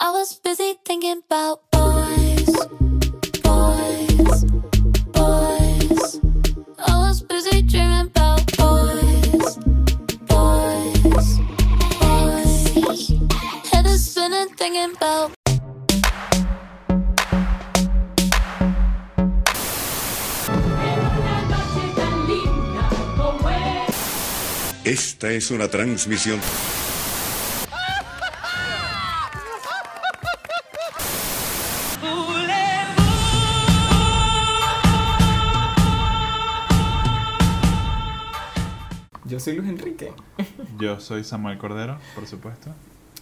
I was busy thinking about boys, boys, boys. I was busy dreaming about boys, boys, boys. Head is spinning thinking about Esta es una transmisión soy Luis Enrique. Yo soy Samuel Cordero, por supuesto.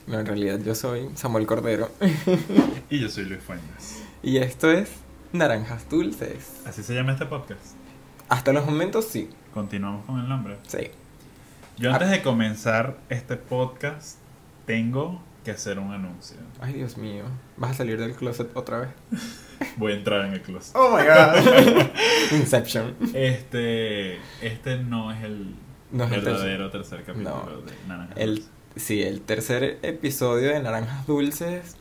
No, en realidad yo soy Samuel Cordero. Y yo soy Luis Fuentes. y esto es Naranjas Dulces. Así se llama este podcast. Hasta los momentos sí. Continuamos con el nombre. Sí. Yo antes de comenzar este podcast tengo que hacer un anuncio. Ay, Dios mío. ¿Vas a salir del closet otra vez? Voy a entrar en el closet. Oh my god. Inception. Este, este no es el No verdadero tercer, capítulo No. de Naranja. El, sí, el tercer episodio de Naranjas Dulces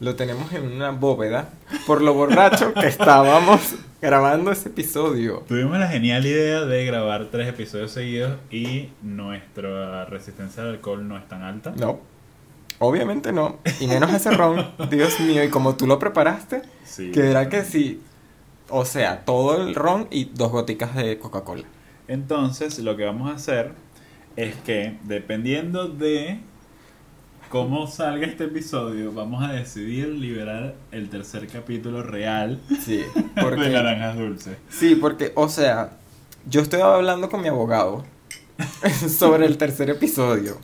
lo tenemos en una bóveda por lo borracho que estábamos grabando ese episodio. Tuvimos la genial idea de grabar tres episodios seguidos y nuestra resistencia al alcohol no es tan alta. No. Obviamente no. Y menos ese ron. Dios mío, y como tú lo preparaste, Sí. que era que sí. O sea, todo el ron y dos goticas de Coca-Cola. Entonces, lo que vamos a hacer es que, dependiendo de cómo salga este episodio, vamos a decidir liberar el tercer capítulo real Sí, de porque. Naranjas Dulces. Sí, porque, o sea, yo estoy hablando con mi abogado sobre el tercer episodio.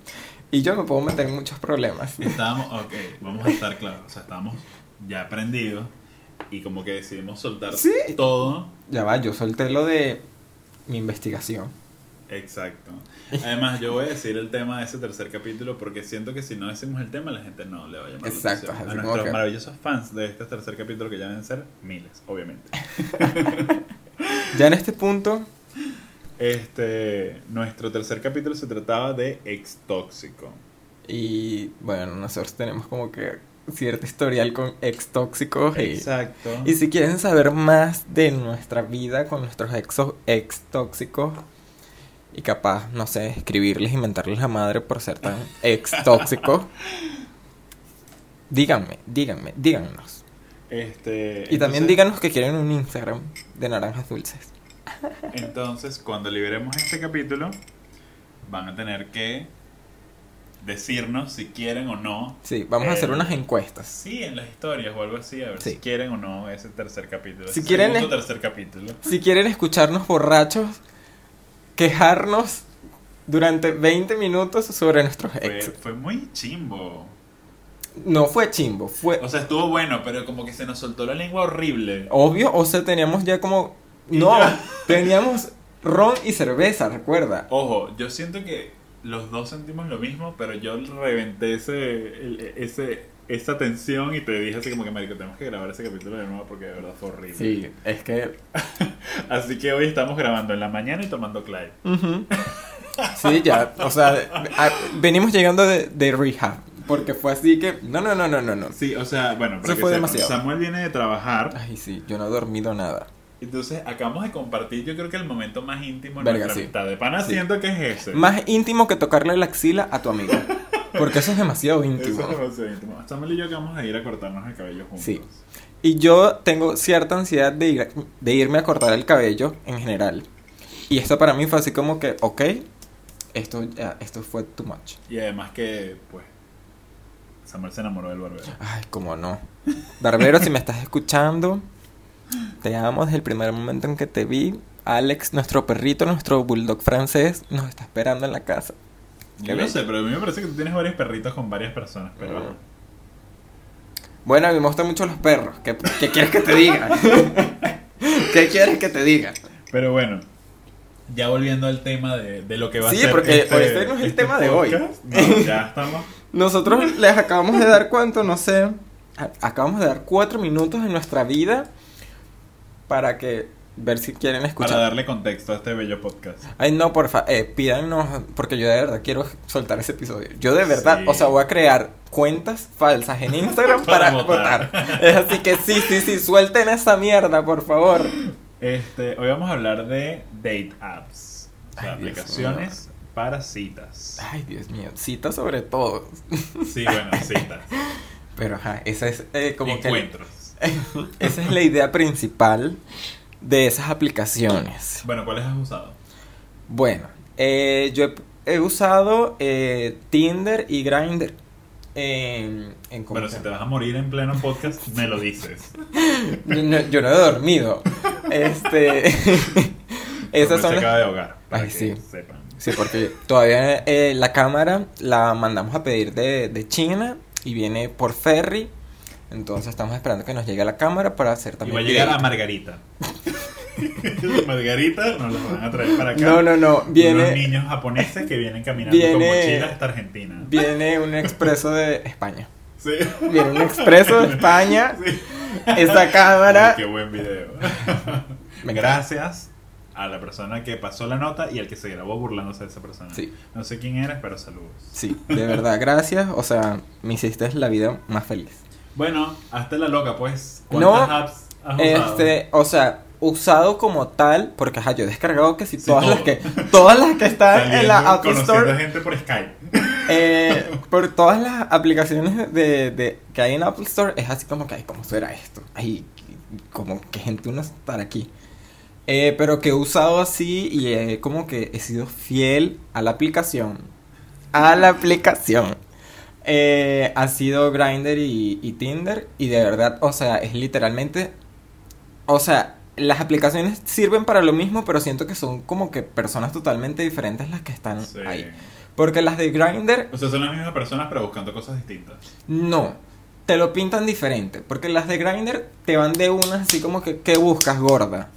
Y yo me puedo meter en muchos problemas. Estábamos, ok, vamos a estar claros, o sea, estábamos ya aprendidos y como que decidimos soltar Sí. todo. Ya va, yo solté lo de mi investigación. Exacto. Además, yo voy a decir el tema de ese tercer capítulo porque siento que si no decimos el tema, la gente no le va a llamar Exacto, la atención. A nuestros que- maravillosos fans de este tercer capítulo, que ya deben ser miles, obviamente. Ya en este punto, Este, nuestro tercer capítulo se trataba de ex tóxico. y bueno, nosotros tenemos como que cierto historial con ex tóxicos. Y, Exacto. y si quieren saber más de nuestra vida con nuestros ex, ex tóxicos, y capaz, no sé, escribirles y mentarles la madre por ser tan ex tóxicos, díganme, díganme, díganos. Este, Y también díganos que quieren un Instagram de naranjas dulces. Entonces, cuando liberemos este capítulo, van a tener que decirnos si quieren o no. Sí, vamos a hacer unas encuestas. Sí, en las historias o algo así, a ver Sí. si quieren o no ese tercer capítulo. Si ese quieren segundo tercer capítulo. Si quieren escucharnos borrachos, quejarnos durante 20 minutos sobre nuestros Fue, ex. fue muy chimbo. No fue chimbo, fue O sea, estuvo bueno, pero como que se nos soltó la lengua horrible. obvio, o sea, teníamos ya como... No, ya. teníamos ron y cerveza, recuerda. Ojo, yo siento que los dos sentimos lo mismo, pero yo reventé ese, ese, esa tensión y te dije así como que, marico, tenemos que grabar ese capítulo de nuevo porque de verdad fue horrible. Sí, es que... Así que hoy estamos grabando en la mañana y tomando Clyde. Sí, ya, o sea, a- venimos llegando de, de rehab, porque fue así que... No, no, no, no, no, no. Sí, o sea, bueno, que fue demasiado. Samuel viene de trabajar, Ay, sí, yo no he dormido nada. Entonces acabamos de compartir yo creo que el momento más íntimo de nuestra sí. amistad. De pana Sí. siento que es ese. Más íntimo que tocarle la axila a tu amigo. Porque eso es demasiado Eso íntimo. es demasiado íntimo. Samuel y yo acabamos de ir a cortarnos el cabello juntos. Sí. Y yo tengo cierta ansiedad de, ir- de irme a cortar el cabello en general. Y esto para mí fue así como que, ok, esto, esto fue too much. Y además que, pues, Samuel se enamoró del barbero. Ay, cómo no. Barbero, si me estás escuchando, te amo desde el primer momento en que te vi. Alex, nuestro perrito, nuestro bulldog francés, nos está esperando en la casa. Yo no sé, pero a mí me parece que tú tienes varios perritos con varias personas, pero... Mm. Bueno, a mí me gustan mucho los perros. ¿Qué, qué quieres que te diga? ¿Qué quieres que te diga? Pero bueno, ya volviendo al tema de, de lo que va Sí, a ser porque este, este no es el tema de hoy. no, ya estamos... Nosotros les acabamos de dar cuánto, no sé. Acabamos de dar cuatro minutos de nuestra vida para que ver si quieren Para escuchar. darle contexto a este bello podcast. Ay, no, porfa, eh, pídanos, porque yo de verdad quiero soltar ese episodio. Yo de verdad, Sí. o sea, voy a crear cuentas falsas en Instagram para, Para votar. votar. Así que sí, sí, sí, suelten esa mierda, por favor. Este, hoy vamos a hablar de date apps. O sea, Ay, Dios aplicaciones para citas. Ay, Dios mío, cita sobre todo. Sí, bueno, citas. Pero ajá, esa es eh, como que... Esa es la idea principal de esas aplicaciones. Bueno, ¿cuáles has usado? Bueno, eh, yo he, he usado eh, Tinder y Grindr en, en Bueno, que- si te vas a morir en pleno podcast, me lo dices. yo, no, yo no he dormido. Este, esas son se acaba de ahogar. Ay, sí. sepan. Sí, porque todavía eh, la cámara la mandamos a pedir de, de China y viene por ferry. Entonces estamos esperando que nos llegue la cámara para hacer Y también. va a llegar a. Margarita. Margarita nos la van a traer para acá. No, no, no. Unos Viene, niños japoneses que vienen caminando con Viene- mochilas hasta Argentina. viene un expreso de España. Sí. Viene un expreso de España. Sí. Esa Ay, cámara. qué buen video. Me Gracias a la persona que pasó la nota y al que se grabó burlándose de esa persona. Sí. No sé quién eres, pero saludos. Sí, de verdad, gracias. O sea, me hiciste la vida más feliz. Bueno, hazte la loca, pues. No, ¿Cuántas apps has usado? Este, o sea, usado como tal, porque ajá, yo he descargado que si Sí, todas todo. las que todas las que están en la App conociendo Store, gente por Skype. eh, por todas las aplicaciones de, de que hay en Apple Store, es así como que, ay, ¿cómo será esto? Ay, como que gente uno estar aquí. Eh, pero que he usado así y he como que he sido fiel a la aplicación. A la aplicación. Eh, ha sido Grindr y, y Tinder. Y de verdad, o sea, es literalmente. O sea, las aplicaciones sirven para lo mismo, pero siento que son como que personas totalmente diferentes las que están Sí. ahí. Porque las de Grindr, O sea, son las mismas personas, pero buscando cosas distintas. no. Te lo pintan diferente. Porque las de Grindr te van de unas así como que, ¿qué buscas, gorda?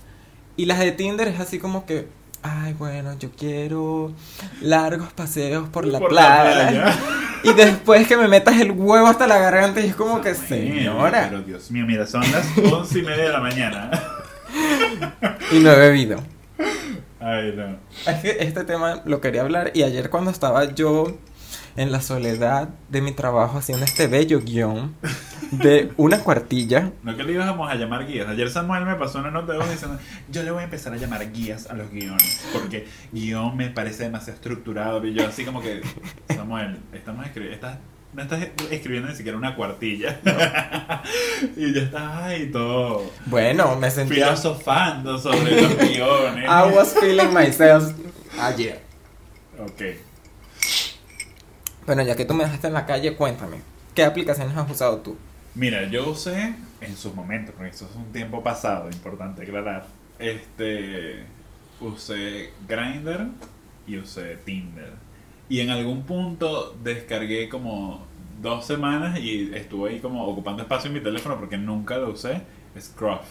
Y las de Tinder es así como que, ay, bueno, yo quiero largos paseos por la Por playa. Y después que me metas el huevo hasta la garganta y es como que, señora. Pero Dios mío, mira, son las once y media de la mañana. Y no he bebido. Ay, no. Es que este tema lo quería hablar y ayer cuando estaba yo en la soledad de mi trabajo haciendo este bello guion de una cuartilla. No que le íbamos a llamar guías. Ayer Samuel me pasó una nota de voz diciendo, yo le voy a empezar a llamar guías a los guiones, porque guion me parece demasiado estructurado. Y yo así como que, Samuel, estamos escribiendo, estás, no estás escribiendo ni siquiera una cuartilla. y ya estás ahí todo Bueno, me sentía... filosofando sobre los guiones. I was feeling myself ayer. Ok. Bueno, ya que tú me dejaste en la calle, cuéntame. ¿Qué aplicaciones has usado tú? Mira, yo usé en sus momentos, porque eso es un tiempo pasado, importante aclarar. Este. Usé Grindr y usé Tinder. Y en algún punto descargué como dos semanas y estuve ahí como ocupando espacio en mi teléfono porque nunca lo usé. Scruff.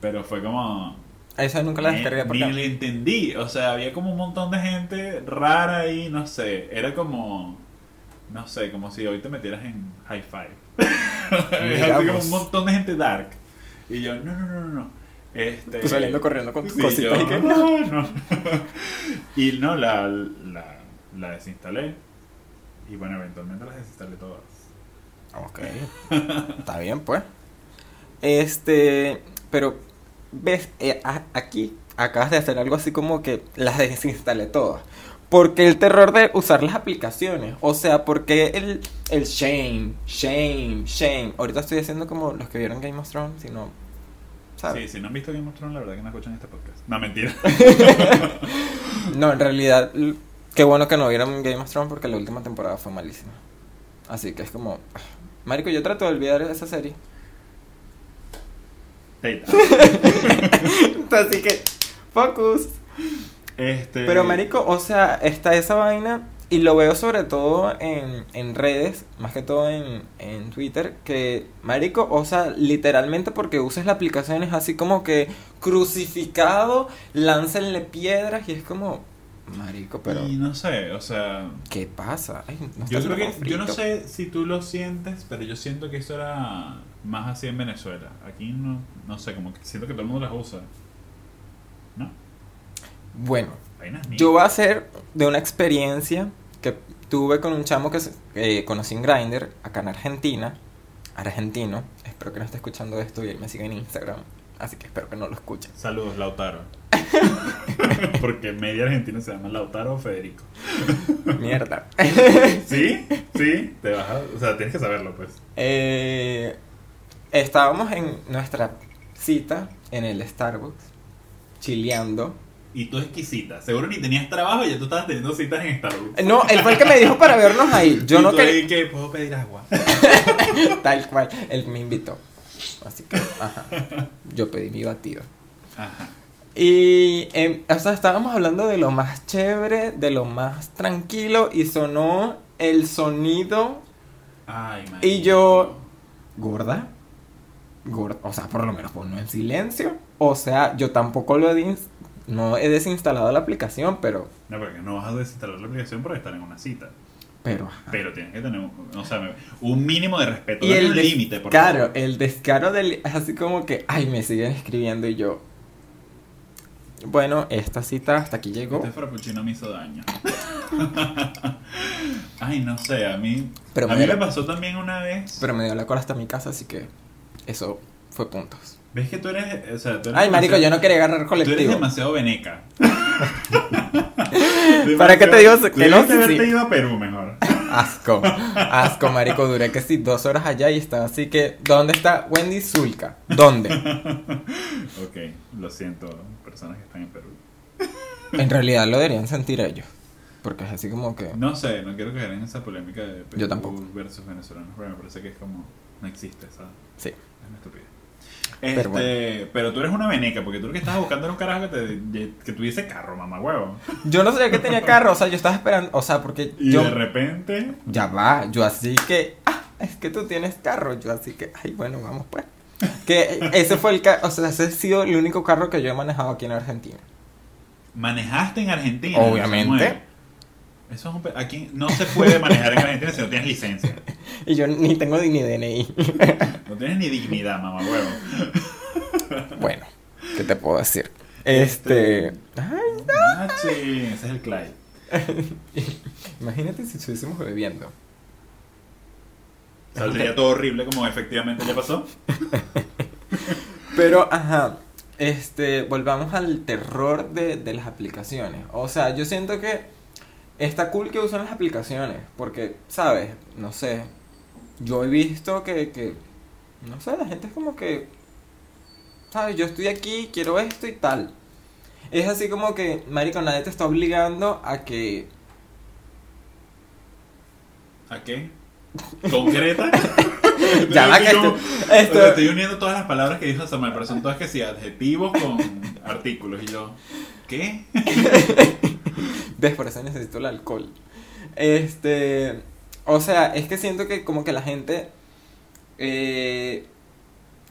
Pero fue como. Esa nunca la ni- descargué Ni porque... lo entendí. O sea, había como un montón de gente rara ahí, no sé. Era como. No sé, como si hoy te metieras en High Five. Así como un montón de gente dark. Y yo, no, no, no, no. no. Este, Tú saliendo corriendo con tus Sí, cositas yo, y que... no, no. y no, la, la, la desinstalé. Y bueno, eventualmente las desinstalé todas. Ok. Está bien, pues. Este, pero, ves, Eh, a- aquí acabas de hacer algo así como que las desinstalé todas. Porque el terror de usar las aplicaciones. O sea, porque el, el shame, shame, shame. Ahorita estoy haciendo como los que vieron Game of Thrones, sino. ¿sabes? Sí, si no han visto Game of Thrones, la verdad que no escuchan este podcast. No, mentira. No, en realidad, qué bueno que no vieron Game of Thrones porque la última temporada fue malísima. Así que es como. ah, Marico, yo trato de olvidar esa serie. Así que, focus. Este, Pero marico, o sea, está esa vaina y lo veo sobre todo en, en redes, más que todo en, en Twitter, que marico, o sea, literalmente porque uses la aplicación es así como que crucificado, láncenle piedras y es como, marico, pero Y no sé, o sea. ¿qué pasa? Ay, no Yo creo que, yo no sé si tú lo sientes, pero yo siento que eso era más así en Venezuela. Aquí no, no sé, como que siento que todo el mundo las usa. Bueno, yo voy a hacer de una experiencia que tuve con un chamo que se- eh, conocí en Grindr, acá en Argentina, argentino. Espero que no esté escuchando esto y él me siga en Instagram. Así que espero que no lo escuche. Saludos, Lautaro. Porque media argentina se llama Lautaro o Federico. Mierda. ¿Sí? ¿Sí? Te vas a- O sea, tienes que saberlo, pues. Eh, estábamos en nuestra cita en el Starbucks, chileando. Y tú exquisita. Seguro ni tenías trabajo y ya tú estabas teniendo citas en Starbucks. No, él fue el que me dijo para vernos ahí. Yo Y no tú que puedo pedir agua. Tal cual, él me invitó. Así que, ajá. Yo pedí mi batido. Ajá. Y, em, o sea, estábamos hablando de lo más chévere, de lo más tranquilo, y sonó el sonido. Ay, man. Y yo, gorda, gorda, o sea, por lo menos ponlo en silencio. O sea, yo tampoco lo no he desinstalado la aplicación, pero, No, porque no vas a desinstalar la aplicación por estar en una cita. pero, ajá. Pero tienes que tener un, o sea, me- un mínimo de respeto. Y el límite, Claro, el descaro del es así como que, ay, me siguen escribiendo y yo. Bueno, esta cita hasta aquí llegó. Este frappuccino me hizo daño. Ay, no sé, a mí. Pero a me mí me dio- pasó también una vez. Pero me dio la cola hasta mi casa, así que eso fue puntos. ¿Ves que tú eres. O sea, tú eres Ay, marico, yo no quería agarrar Tú eres colectivo. demasiado veneca. ¿Para qué te digo que no? Haberte sí. ido a Perú mejor. Asco, asco, marico. Duré que sí, dos horas allá y estaba así que. ¿Dónde está Wendy Zulka? ¿Dónde? ok, lo siento, personas que están en Perú. En realidad lo deberían sentir ellos. Porque es así como que. No sé, no quiero caer en esa polémica de Perú Yo tampoco. versus venezolanos, porque me parece que es como. No existe, ¿sabes? Sí. Es una estupidez. Pero Este, bueno. pero, tú eres una veneca, porque tú lo que estabas buscando era un carajo que, te, que tuviese carro, mamá huevo. Yo no sabía que tenía carro, o sea, yo estaba esperando. O sea, porque Y yo. de repente, Ya va, yo así que. Ah, es que tú tienes carro. Yo así que. Ay, bueno, vamos pues. Que ese fue el carro. O sea, ese ha sido el único carro que yo he manejado aquí en Argentina. manejaste en Argentina. Obviamente. Eso es un pe- aquí no se puede manejar en Argentina si no tienes licencia. Y yo ni tengo ni DNI. No tienes ni dignidad, mamá huevo. bueno, ¿qué te puedo decir? Este. Ay, Ah, sí, ese es el Clyde. imagínate si estuviésemos bebiendo. Saldría todo horrible como efectivamente ya pasó. Pero, ajá. Este, volvamos al terror de, de las aplicaciones. O sea, yo siento que está cool que usen las aplicaciones. Porque, ¿sabes? No sé. Yo he visto que, que. No sé, la gente es como que. ¿Sabes? Yo estoy aquí, quiero esto y tal. Es así como que, Marico, nadie te está obligando a que. ¿A qué? ¿Concreta? Ya va, que esto- Estoy uniendo todas las palabras que dijo Samuel, pero son todas que sí, adjetivos con artículos. Y yo, ¿qué? ¿Ves? Por eso necesito el alcohol. Este. O sea, es que siento que como que la gente. Eh,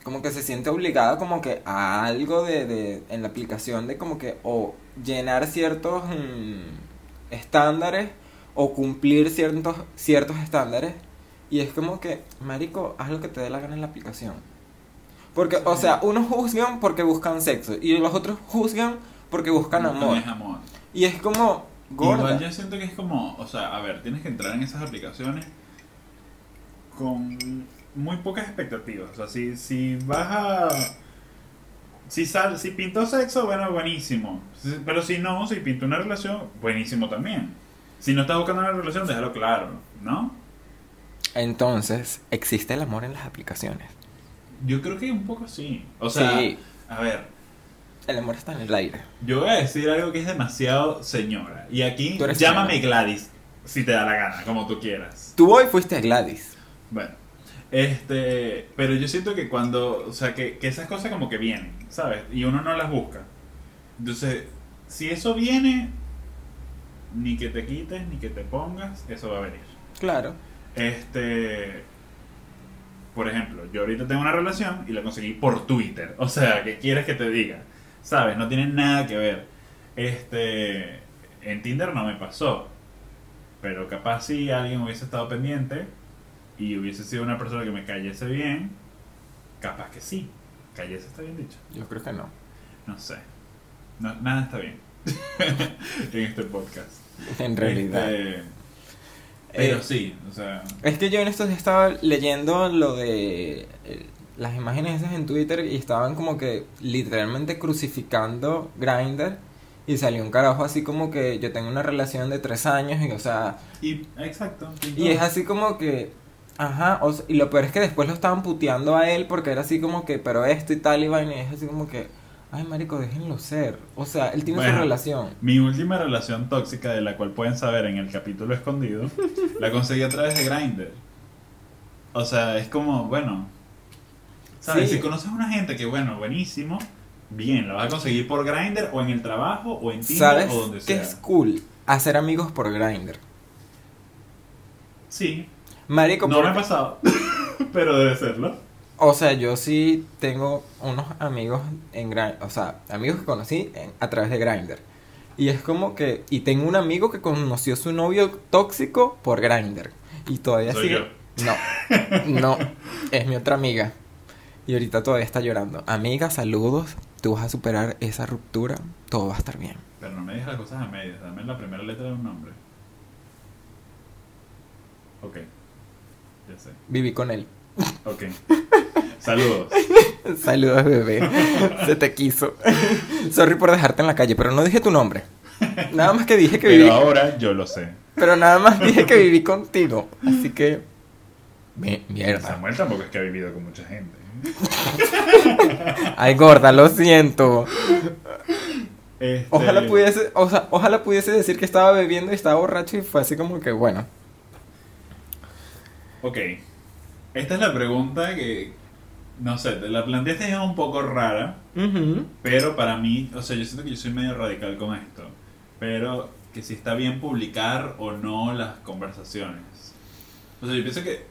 como que se siente obligada como que a algo de, de en la aplicación de como que o llenar ciertos mm, estándares o cumplir ciertos ciertos estándares. Y es como que marico haz lo que te dé la gana en la aplicación. Porque o sea unos juzgan porque buscan sexo y los otros juzgan porque buscan No amor. es amor. y es como gorda. Igual yo siento que es como, o sea, a ver, tienes que entrar en esas aplicaciones con muy pocas expectativas. O sea, si, si vas a... Si, sal, si pintó sexo, bueno, buenísimo. Si- Pero si no, si pintó una relación, buenísimo también. Si no estás buscando una relación, déjalo claro, ¿no? Entonces, ¿existe el amor en las aplicaciones? Yo creo que un poco sí. O sea, Sí. a ver, El amor está en el aire. yo voy a decir algo que es demasiado señora. Y aquí, llámame señora. Gladys, si te da la gana, como tú quieras. Tú hoy fuiste a Gladys. Bueno, este, pero yo siento que cuando, o sea, que, que esas cosas como que vienen, ¿sabes? Y uno no las busca. Entonces, si eso viene, ni que te quites, ni que te pongas, eso va a venir. Claro. Este, por ejemplo, yo ahorita tengo una relación y la conseguí por Twitter. O sea, ¿qué quieres que te diga? ¿Sabes? No tiene nada que ver. Este, en Tinder no me pasó. Pero capaz si alguien hubiese estado pendiente y hubiese sido una persona que me cayese bien, capaz que sí. Cayese está bien dicho. Yo creo que no. No sé. No, nada está bien. en este podcast. En realidad. Este, pero Eh, sí, o sea, Es que yo en estos días estaba leyendo lo de eh, las imágenes esas en Twitter y estaban como que literalmente crucificando Grindr y salió un carajo así como que yo tengo una relación de tres años y o sea y exacto. y es así como que ajá o sea, y lo peor es que después lo estaban puteando a él porque era así como que pero esto y tal y vaina y es así como que ay marico déjenlo ser o sea él tiene Bueno. su relación Mi última relación tóxica, de la cual pueden saber en el capítulo escondido, la conseguí a través de Grindr. O sea, es como, bueno, ¿sabes? Sí. Si conoces a una gente que, bueno, buenísimo, bien, la vas a conseguir por Grindr o en el trabajo o en Tinder sabes o donde que sea. es cool hacer amigos por Grindr Sí, marico no porque- me ha pasado, pero debe serlo. O sea, yo sí tengo unos amigos en Grindr, o sea, amigos que conocí en- a través de Grindr. Y es como que, y tengo un amigo que conoció a su novio tóxico por Grindr. Y todavía Soy sigue. No, no, es mi otra amiga. Y ahorita todavía está llorando. Amiga, saludos. Tú vas a superar esa ruptura. Todo va a estar bien. Pero no me dejes las cosas a medias, dame la primera letra de un nombre. Ok, ya sé. Viví con él. Ok. Saludos. Saludos, bebé. Se te quiso. Sorry por dejarte en la calle, pero no dije tu nombre. Nada más que dije que viví. Pero ahora yo lo sé. Pero nada más dije que viví contigo. Así que. Mi- mierda. Samuel tampoco es que ha vivido con mucha gente. Ay, gorda, lo siento. Este, Ojalá pudiese, o sea, ojalá pudiese decir que estaba bebiendo y estaba borracho y fue así como que, bueno. Ok. Esta es la pregunta que. No sé, te la planteaste es un poco rara. Pero para mí, o sea, yo siento que yo soy medio radical con esto. Pero que si está bien publicar o no las conversaciones. O sea, yo pienso que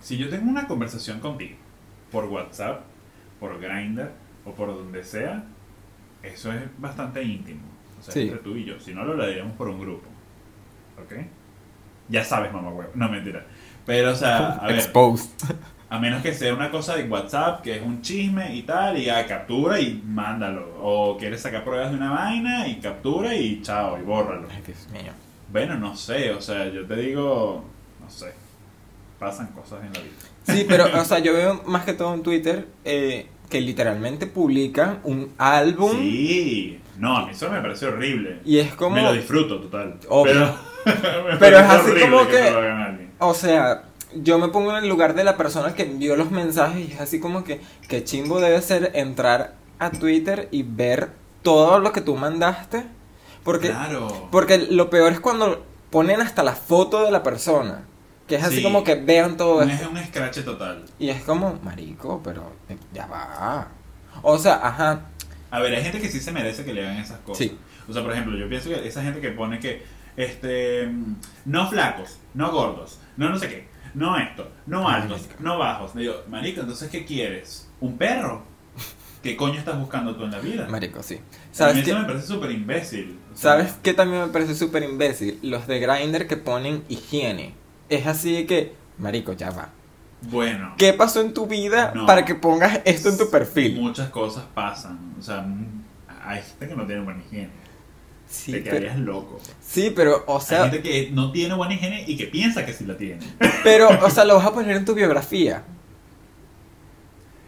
si yo tengo una conversación contigo por WhatsApp, por Grindr o por donde sea, eso es bastante íntimo. O sea, Sí. entre tú y yo. Si no, lo hablaríamos por un grupo. ¿Ok? Ya sabes, mamá huevo. No, mentira. Pero, o sea, a ver. Exposed. A menos que sea una cosa de WhatsApp, que es un chisme y tal, y ya captura y mándalo. O quieres sacar pruebas de una vaina y captura y chao, y bórralo. Ay, Dios mío. Bueno, no sé, o sea, yo te digo, no sé, pasan cosas en la vida. Sí, pero, o sea, yo veo más que todo en Twitter eh, que literalmente publican un álbum Sí, no, a mí eso me parece horrible. y es como. Me lo disfruto total. Obvio. Pero, Pero es así como que- O sea, yo me pongo en el lugar de la persona que envió los mensajes y es así como que, que chimbo debe ser entrar a Twitter y ver todo lo que tú mandaste. Porque, Claro. porque lo peor es cuando ponen hasta la foto de la persona. Que es así Sí. como que vean todo Un, esto. un escrache total. Y es como, marico, pero eh, ya va. O sea, ajá. A ver, hay gente que sí se merece que le hagan esas cosas. Sí. O sea, por ejemplo, yo pienso que esa gente que pone que, este, no flacos, no gordos, no no sé qué, no esto, no altos, no bajos. Digo, marico, entonces, ¿qué quieres? ¿Un perro? ¿Qué coño estás buscando tú en la vida? Marico, sí. A mí ¿Sabes eso qué? me parece súper imbécil. O sea, ¿Sabes qué también me parece súper imbécil? Los de Grindr que ponen higiene. Es así de que, marico, ya va. Bueno, ¿Qué pasó en tu vida No. para que pongas esto en tu perfil? muchas cosas pasan. O sea, hay gente que no tiene buena higiene. Sí, Te pero, quedarías loco. sí, pero, o hay sea, gente que no tiene buena higiene y que piensa que sí la tiene. pero, o sea, lo vas a poner en tu biografía.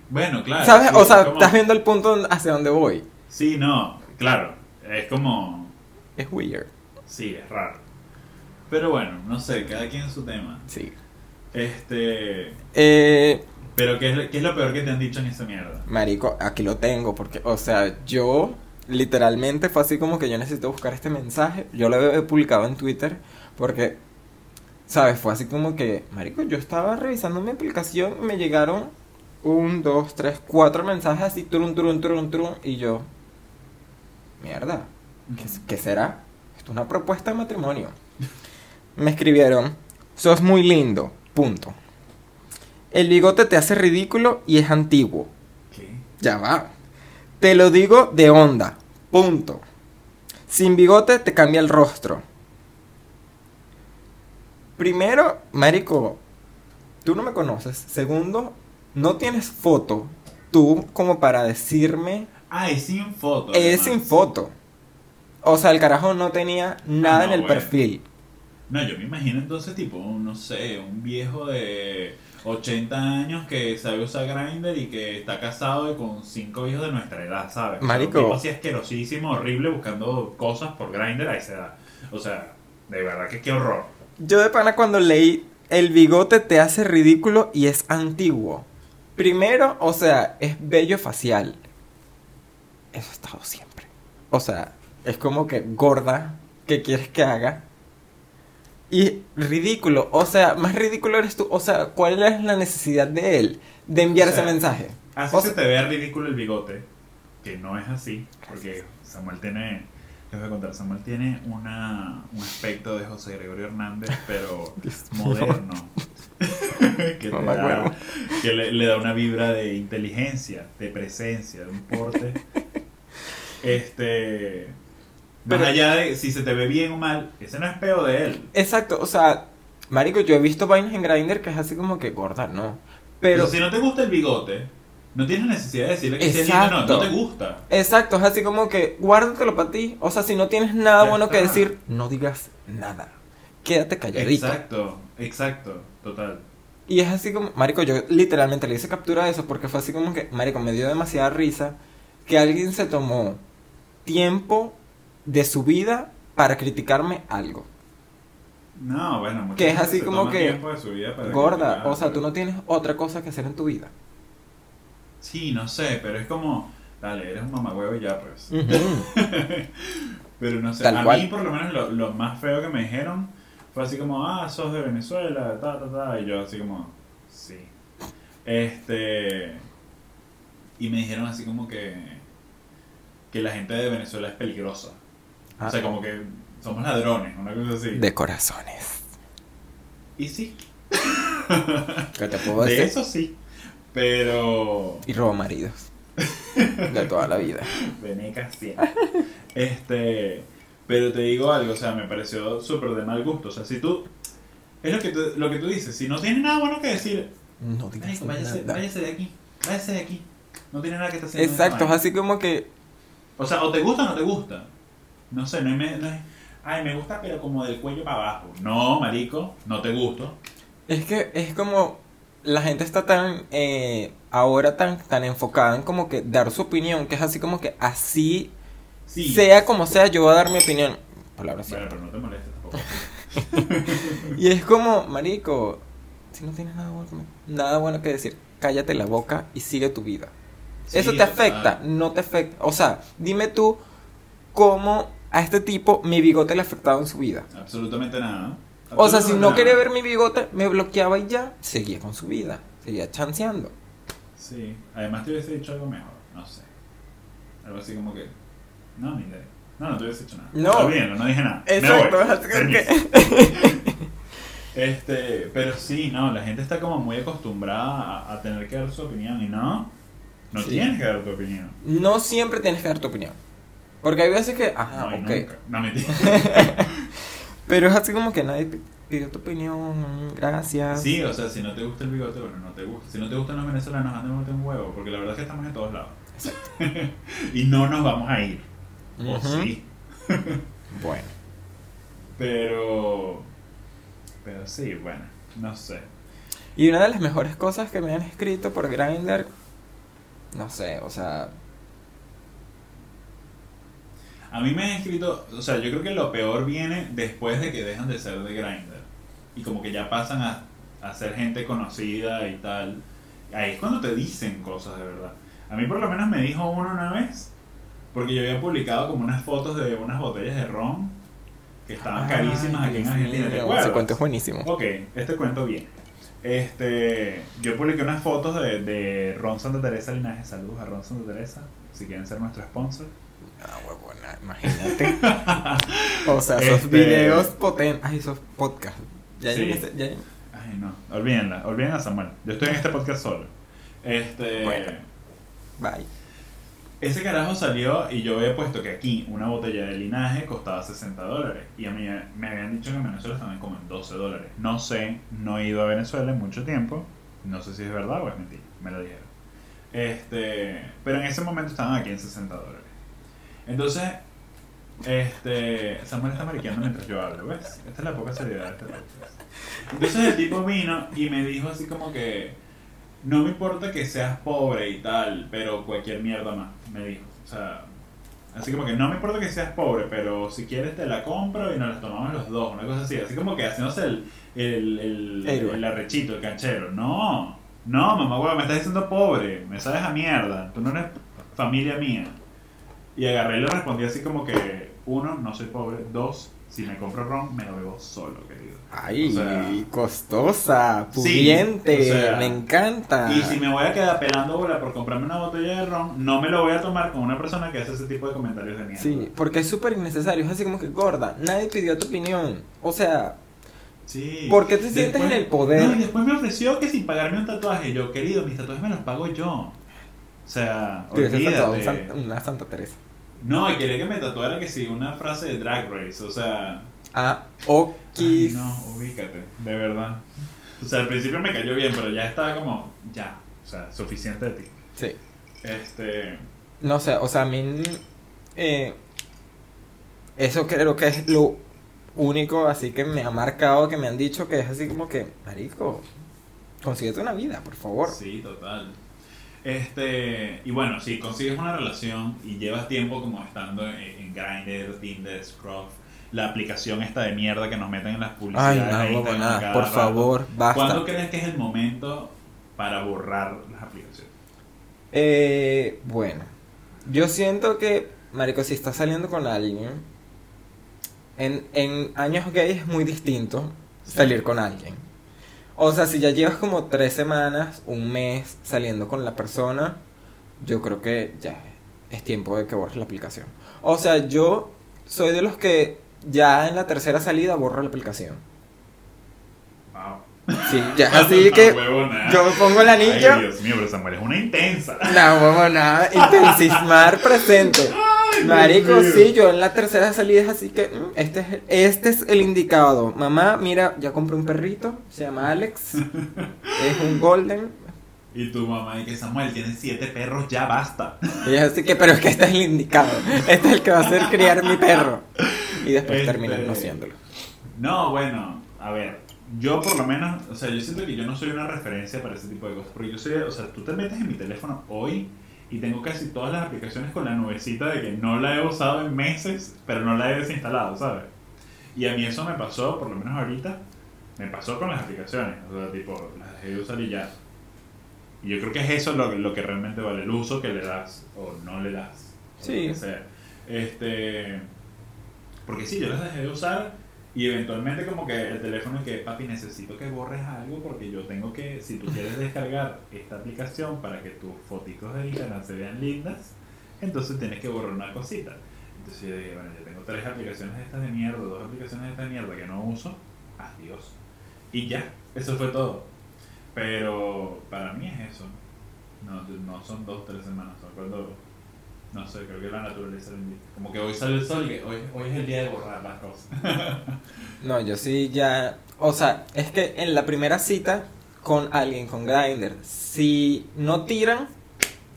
Bueno, claro. ¿Sabes? sí, o sea, es como- estás viendo el punto hacia donde voy. Sí, no, claro. Es como. Es weird. Sí, es raro. Pero bueno, no sé, cada quien su tema. Sí. Este. Eh, Pero ¿qué es, qué es lo peor que te han dicho en esa mierda? marico, aquí lo tengo, porque, o sea, yo literalmente fue así como que yo necesito buscar este mensaje. Yo lo he publicado en Twitter, porque, ¿sabes? Fue así como que, marico, yo estaba revisando mi aplicación y me llegaron un, dos, tres, cuatro mensajes así, turun, turun, turun, turun, y yo, mierda, ¿qué, qué será? Esto es una propuesta de matrimonio. Me escribieron, sos muy lindo, punto. El bigote te hace ridículo y es antiguo. ¿Qué? Ya va. Te lo digo de onda. Punto. Sin bigote te cambia el rostro. Primero, Marico, tú no me conoces. Segundo, no tienes foto. Tú como para decirme... Ah, es sin foto. Es además. sin foto. O sea, el carajo no tenía nada Ah, en el bueno. perfil. No, yo me imagino entonces tipo, no sé, un viejo de 80 años que sabe usar Grindr y que está casado y con cinco hijos de nuestra edad, ¿sabes? O sea, Marico. Un tipo así asquerosísimo, horrible, buscando cosas por Grindr a esa edad. O sea, de verdad que qué horror. Yo de pana cuando leí el bigote te hace ridículo y es antiguo. Primero, o sea, es bello facial. Eso ha estado siempre. O sea, es como que gorda, ¿qué quieres que haga? Y ridículo, o sea, más ridículo eres tú. O sea, ¿cuál es la necesidad de él de enviar O sea, ese mensaje? Así O se sea- te ve ridículo el bigote, que no es así, porque Samuel tiene, les voy a contar, Samuel tiene una, un aspecto de José Gregorio Hernández, pero moderno, que, te No me da- acuerdo. que le, le da una vibra de inteligencia, de presencia, de un porte. Este, más allá de si se te ve bien o mal, ese no es peo de él. Exacto, o sea, Marico, yo he visto vainas en Grindr que es así como que gorda, no. Pero, Pero si no te gusta el bigote, no tienes necesidad de decirle que lindo, no, no Exacto. te gusta. Exacto, es así como que guárdatelo para ti. O sea, si no tienes nada Ya bueno que decir, no digas nada. Quédate calladito. Exacto, exacto, total. Y es así como, Marico, yo literalmente le hice captura de eso porque fue así como que, Marico, me dio demasiada risa que alguien se tomó tiempo de su vida para criticarme algo. No, bueno, Que es así como que, Gorda, o sea, tú no tienes otra cosa que hacer en tu vida. Sí, no sé, pero es como, dale, eres un mamagüevo y ya pues. Pero no sé, Tal a cual. mí por lo menos lo, lo más feo que me dijeron fue así como, ah, sos de Venezuela, ta, ta, ta, y yo así como, sí. Este... Y me dijeron así como que, que la gente de Venezuela es peligrosa. Ah, o sea, como que somos ladrones, una cosa así. De corazones. Y sí, ¿Qué te puedo de decir? eso sí. Pero... Y robo maridos. De toda la vida. Veneca siempre. Este, pero te digo algo, o sea, me pareció súper de mal gusto. O sea, si tú, es lo que tú, lo que tú dices, si no tienes nada bueno que decir, No digas "Marico, váyase, nada. váyase de aquí, váyase de aquí. No tiene nada que estar haciendo. Exacto, es esa vaina". así como que O sea, o te gusta o no te gusta. No sé, no es, me- no es, ay, me gusta, pero como del cuello para abajo. No, marico, no te gusto. Es que es como la gente está tan eh, ahora tan tan enfocada en como que dar su opinión, que es así como que así Sí. sea como sea yo voy a dar mi opinión. Palabras Bueno, pero no te molestes tampoco. Y es como, marico, si no tienes nada bueno, que- nada bueno que decir, cállate la boca y sigue tu vida. Sí, Eso te afecta, no te afecta. O sea, dime tú cómo a este tipo mi bigote le ha afectado en su vida. Absolutamente nada. O sea, si no Absolutamente quería ver mi bigote, me bloqueaba y ya, seguía con su vida, seguía chanceando. Sí, además te hubiese dicho algo mejor, no sé. Algo así como que. No, ni idea. No, no te hubiese dicho nada. No. Está bien, no dije nada. Me Exacto, voy. Permiso. que... Este, pero sí, no, la gente está como muy acostumbrada a, a tener que dar su opinión y no. No Sí. tienes que dar tu opinión. No siempre tienes que dar tu opinión. Porque hay veces que, ajá, no, ok. No. Pero es así como que nadie pi- pidió tu opinión, gracias. Sí, o sea, si no te gusta el bigote, bueno, no te gusta. Si no te gustan los venezolanos, andemos un huevo, porque la verdad es que estamos en todos lados. y no nos vamos a ir. O sí. Bueno. Pero. Pero sí, bueno, no sé. Y una de las mejores cosas que me han escrito por Grindr, no sé, o sea, A mí me han escrito, o sea, yo creo que lo peor viene después de que dejan de ser de Grindr. Y como que ya pasan a, a ser gente conocida y tal. Ahí es cuando te dicen cosas de verdad. A mí por lo menos me dijo uno una vez, porque yo había publicado como unas fotos de unas botellas de ron que estaban carísimas Ay, aquí en Argentina. ¿te acuerdas? Ese cuento es buenísimo. Ok, este cuento bien. Este, yo publiqué unas fotos de, de Ron Santa Teresa Linaje. Saludos a Ron Santa Teresa, si quieren ser nuestro sponsor. Ah, huevona, imagínate. o sea, esos Este- videos potentes. Ay, esos podcasts. Ya, Sí. ya, ya- Ay, no, olvídenla, olviden a Samuel. Yo estoy en este podcast solo. Este, Bueno. Bye. ese carajo salió y yo había puesto que aquí una botella de linaje costaba 60 dólares. Y a mí me habían dicho que en Venezuela estaban como en 12 dólares. No sé, no he ido a Venezuela en mucho tiempo. No sé si es verdad o es mentira. Me lo dijeron. Este, pero en ese momento estaban aquí en 60 dólares. Entonces, Este, Samuel está mariqueando mientras yo hablo, ¿ves? Esta es la poca seriedad de este podcast. Entonces el tipo vino y me dijo así como que no me importa que seas pobre y tal, pero cualquier mierda más, me dijo. O sea, así como que no me importa que seas pobre, pero si quieres te la compro y nos las tomamos los dos, una cosa así. Así como que haciéndose el, el, el, Héroe. el arrechito, el canchero. No, no, mamá, huevo, me estás diciendo pobre, me sabes a mierda, tú no eres familia mía. Y agarré y le respondí así como que, uno, no soy pobre, dos, si me compro ron, me lo bebo solo, querido. Ay, O sea, costosa, Sí, pudiente, o sea, me encanta. Y si me voy a quedar pelando bola por comprarme una botella de ron, no me lo voy a tomar con una persona que hace ese tipo de comentarios de mierda. Sí, porque es súper innecesario, es así como que gorda, nadie pidió tu opinión. O sea, Sí. ¿Por qué te sientes en el poder? No, y después me ofreció que sin pagarme un tatuaje. Yo, querido, mis tatuajes me los pago yo. O sea, olvídate. Santa- una Santa Teresa. No, y quería que me tatuara que sí, una frase de Drag Race. O sea, Ah, ay, Okis. no, ubícate, de verdad. O sea, al principio me cayó bien, pero ya estaba como, ya, o sea, suficiente de ti. Sí. Este, No sé, o sea, a mí. eh, eso creo que es lo único así que me ha marcado, que me han dicho que es así como que, Marico, consíguete una vida, por favor. Sí, total. Este, y bueno, si consigues una relación y llevas tiempo como estando en, en Grindr, Tinder, Scruff, la aplicación esta de mierda que nos meten en las Ay, publicidades. no, de Instagram huevona, cada por rato, favor, basta. ¿Cuándo crees que es el momento para borrar las aplicaciones? Eh, bueno, yo siento que, Marico, si estás saliendo con alguien, en, en años gays es muy distinto salir con alguien. O sea, si ya llevas como tres semanas, un mes saliendo con la persona, yo creo que ya es tiempo de que borres la aplicación. O sea, yo soy de los que ya en la tercera salida borro la aplicación. Wow. Sí, ya así que Huevona. yo me pongo el anillo. Ay, Dios mío, pero Samuel es una intensa. No, vamos nada, intensismar presente. Marico, sí, yo en la tercera salida es así que mm, este es, este es el indicado. Mamá, mira, ya compré un perrito, se llama Alex, es un golden. Y tu mamá y que Samuel tiene siete perros, ya basta. Y así que, pero es que este es el indicado, este es el que va a hacer criar mi perro. Y después Este- terminan no siéndolo. No, bueno, a ver, yo por lo menos, o sea, yo siento que yo no soy una referencia para ese tipo de cosas, porque yo soy, o sea, tú te metes en mi teléfono hoy y tengo casi todas las aplicaciones con la nubecita de que no la he usado en meses, pero no la he desinstalado, ¿sabes? Y a mí eso me pasó, por lo menos ahorita, me pasó con las aplicaciones, o sea, tipo, las dejé de usar y ya. Y yo creo que es eso lo, lo que realmente vale, el uso que le das o no le das. o Sí. que sea. Este, porque sí, yo las dejé de usar y eventualmente como que el teléfono que, papi, necesito que borres algo porque yo tengo que, si tú quieres descargar esta aplicación para que tus fotitos de Instagram se vean lindas, entonces tienes que borrar una cosita. Entonces yo dije, bueno, yo tengo tres aplicaciones de estas de mierda, dos aplicaciones de esta de mierda que no uso, adiós. Y ya, eso fue todo. Pero para mí es eso. No, no son dos, tres semanas, son cuando, no sé, creo que la naturaleza lo indica. Como que hoy sale el sol y hoy, hoy es el día de borrar las cosas. No, yo sí ya. O sea, es que en la primera cita con alguien, con Grindr, si no tiran,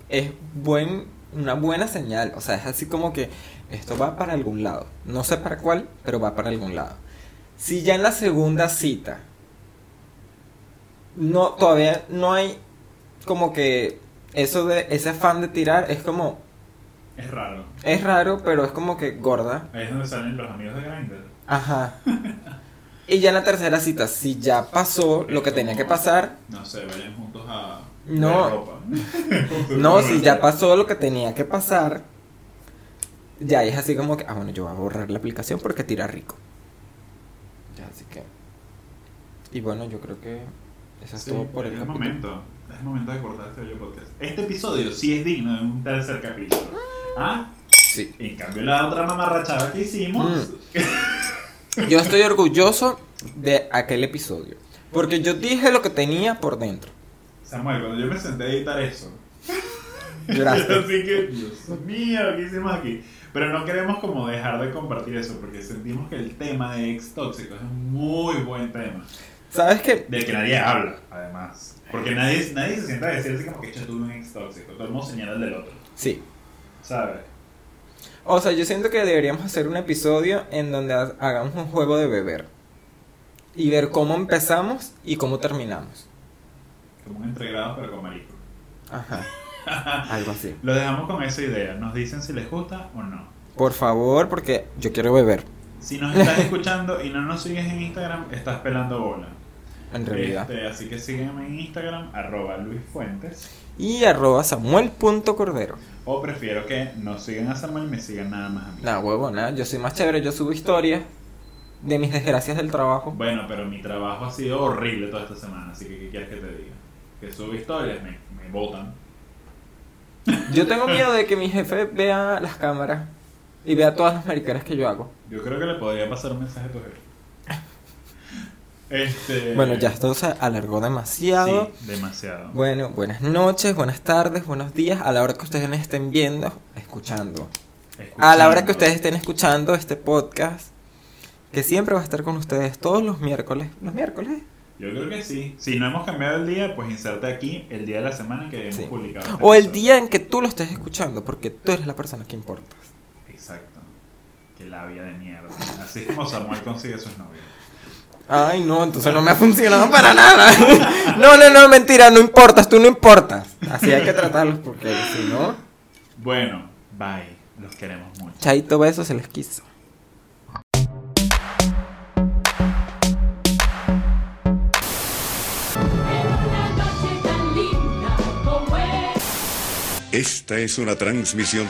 es buen, una buena señal. O sea, es así como que esto va para algún lado. No sé para cuál, pero va para algún lado. Si ya en la segunda cita no todavía no hay como que eso de ese afán de tirar es como Es raro. es raro, pero es como que gorda. Ahí es donde salen los amigos de Grindr. Ajá. Y ya en la tercera cita, si ya pasó lo que tenía que pasar, No sé, vayan juntos a No. ropa. no, si ya pasó lo que tenía que pasar, ya es así como que, ah, bueno, yo voy a borrar la aplicación porque tira rico. Ya, así que. Y bueno, yo creo que eso es Sí, todo por el es capítulo. momento. Es momento de cortar este podcast. Este episodio sí es digno de un tercer capítulo. ¿Ah? Sí. En cambio, la otra mamarrachada que hicimos. Mm. Yo estoy orgulloso de aquel episodio. Porque yo dije lo que tenía por dentro. Samuel, cuando yo me senté a editar eso. Lloraste. Así que, Dios mío, ¿qué hicimos aquí? Pero no queremos como dejar de compartir eso porque sentimos que el tema de ex tóxico es un muy buen tema. ¿Sabes qué? Del que nadie habla, además. Porque nadie, nadie se sienta a decir así como que yo tuve un ex tóxico. Todo el mundo señala el del otro. Sí. ¿Sabes? O sea, yo siento que deberíamos hacer un episodio en donde ha- hagamos un juego de beber. Y ver cómo empezamos y cómo terminamos. Como un entregrado, pero con marisco. Ajá. Algo así. Lo dejamos con esa idea. Nos dicen si les gusta o no. Por favor, porque yo quiero beber. Si nos estás escuchando y no nos sigues en Instagram, estás pelando bola. En realidad. Este, así que sígueme en Instagram, arroba Luis Fuentes. Y arroba samuel.cordero. O prefiero que no sigan a Samuel y me sigan nada más a mí. Nah, huevo, nada. Yo soy más chévere. Yo subo historias de mis desgracias del trabajo. Bueno, pero mi trabajo ha sido horrible toda esta semana, así que ¿qué quieres que te diga? Que subo historias, me, me botan. Yo tengo miedo de que mi jefe vea las cámaras y vea todas las mariqueras que yo hago. Yo creo que le podría pasar un mensaje a tu jefe. Este... Bueno, ya esto se alargó demasiado. Sí, demasiado. Bueno, buenas noches, buenas tardes, buenos días. A la hora que ustedes estén viendo, escuchando. A la hora que ustedes estén escuchando este podcast, que siempre va a estar con ustedes todos los miércoles. ¿Los miércoles? Yo creo que sí. Si no hemos cambiado el día, pues inserte aquí el día de la semana que hemos Sí. publicado. este O el episodio. día en que tú lo estés escuchando, porque tú eres la persona que importa. Exacto. Que labia de mierda. Así es como Samuel consigue sus novios. Ay, no, entonces no me ha funcionado para nada. No, no, no, mentira, no importas, tú no importas. Así hay que tratarlos porque si no, Bueno, bye. Los queremos mucho. chaito beso se les quiso. Esta es una transmisión